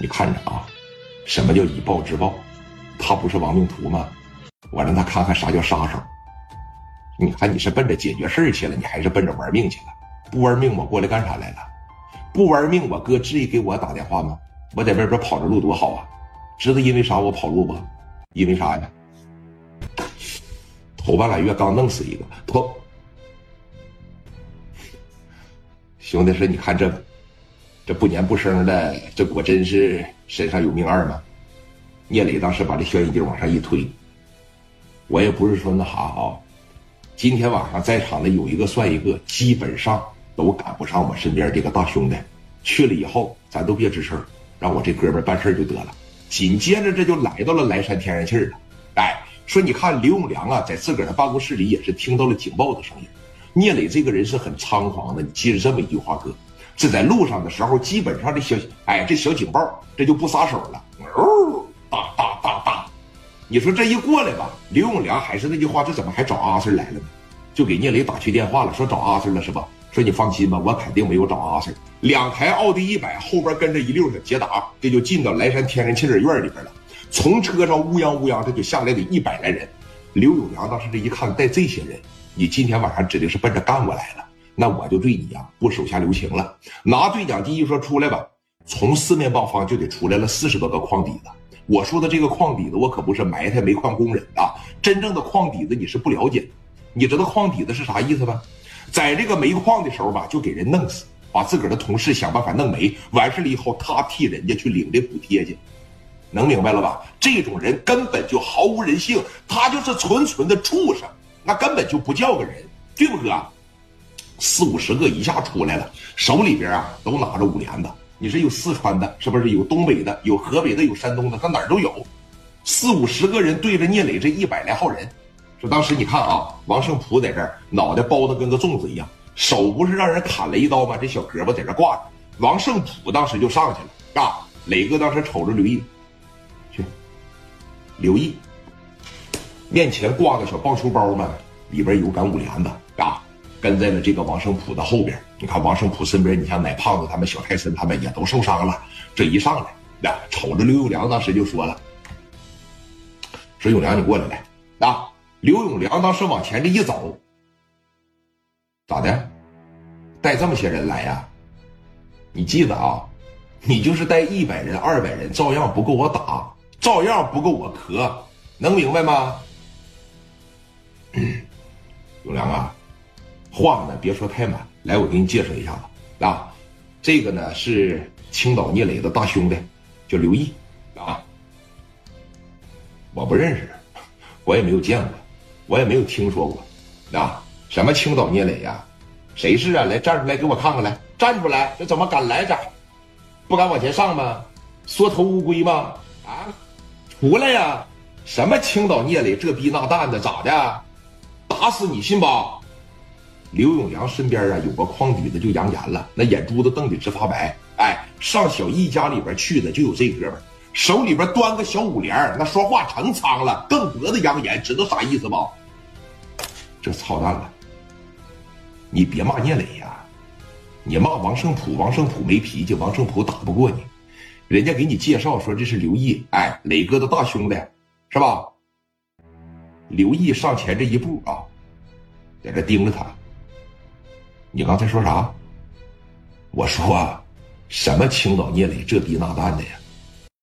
你看着啊，什么叫以暴制暴？他不是亡命徒吗？我让他看看啥叫杀手。你看你是奔着解决事儿去了，你还是奔着玩命去了？不玩命，我过来干啥来了？不玩命，我哥至于给我打电话吗？我在外边跑着路多好啊！知道因为啥我跑路不？因为啥呀？头半拉月刚弄死一个，头兄弟说你看这个。这不年不生的，这果真是身上有命二吗？聂磊当时把这消音机往上一推，我也不是说那啥啊。今天晚上在场的有一个算一个，基本上都赶不上我身边这个大兄弟。去了以后，咱都别吱声，让我这哥们办事就得了。紧接着这就来到了莱山天然气了。哎，说你看刘永良啊，在自个儿的办公室里也是听到了警报的声音。聂磊这个人是很猖狂的，你记着这么一句话，哥。这在路上的时候，基本上这小哎这小警报这就不撒手了，哦，哒哒哒哒，你说这一过来吧，刘永良还是那句话，这怎么还找阿 Sir 来了呢？就给聂磊打去电话了，说找阿 Sir 了是吧？说你放心吧，我肯定没有找阿 Sir。两台奥迪一百后边跟着一溜的捷达，这就进到莱山天然气院里边了。从车上乌泱乌泱，这就下来得一百来人。刘永良当时这一看带这些人，你今天晚上指定是奔着干过来了。那我就对你呀不手下留情了。拿对讲机一说出来吧，从四面八方就得出来了四十多个矿底子。我说的这个矿底子，我可不是埋汰煤矿工人啊，真正的矿底子你是不了解。你知道矿底子是啥意思吧？在这个煤矿的时候吧，就给人弄死，把自个儿的同事想办法弄没，完事了以后，他替人家去领这补贴去，能明白了吧？这种人根本就毫无人性，他就是纯纯的畜生，那根本就不叫个人，对不哥？四五十个一下出来了，手里边啊都拿着五连子。你是有四川的，是不是有东北的，有河北的，有山东的，他哪儿都有。四五十个人对着聂磊这一百来号人，说当时你看啊，王胜普在这儿，脑袋包的跟个粽子一样，手不是让人砍了一刀吗？这小胳膊在这挂着。王胜普当时就上去了啊，磊哥当时瞅着刘毅，去，刘毅面前挂个小棒球包嘛，里边有杆五连子啊。跟在了这个王胜普的后边，你看王胜普身边，你像奶胖子他们、小泰森他们也都受伤了。这一上来，呀，瞅着刘永良，当时就说了：“说永良，你过来来啊！”刘永良当时往前这一走，咋的？带这么些人来呀？你记得啊，你就是带一百人、二百人，照样不够我打，照样不够我磕，能明白吗？永良啊！话呢，别说太满。来，我给你介绍一下子啊，这个呢是青岛聂磊的大兄弟，叫刘毅啊。我不认识，我也没有见过，我也没有听说过啊。什么青岛聂磊呀？谁是啊？来站出来给我看看来，站出来！这怎么敢来着？不敢往前上吗？缩头乌龟吗？啊，出来呀！什么青岛聂磊这逼那蛋的咋的？打死你信不？刘永良身边啊有个矿底子就扬言了，那眼珠子瞪得直发白。哎，上小易家里边去的就有这哥们，手里边端个小五连，那说话成仓了，更脖子扬言，知道啥意思不？这操蛋了！你别骂聂磊呀，你骂王胜普，王胜普没脾气，王胜普打不过你。人家给你介绍说这是刘毅，哎，磊哥的大兄弟，是吧？刘毅上前这一步啊，在这盯着他。你刚才说啥？我说，什么青岛聂磊这逼那蛋的呀？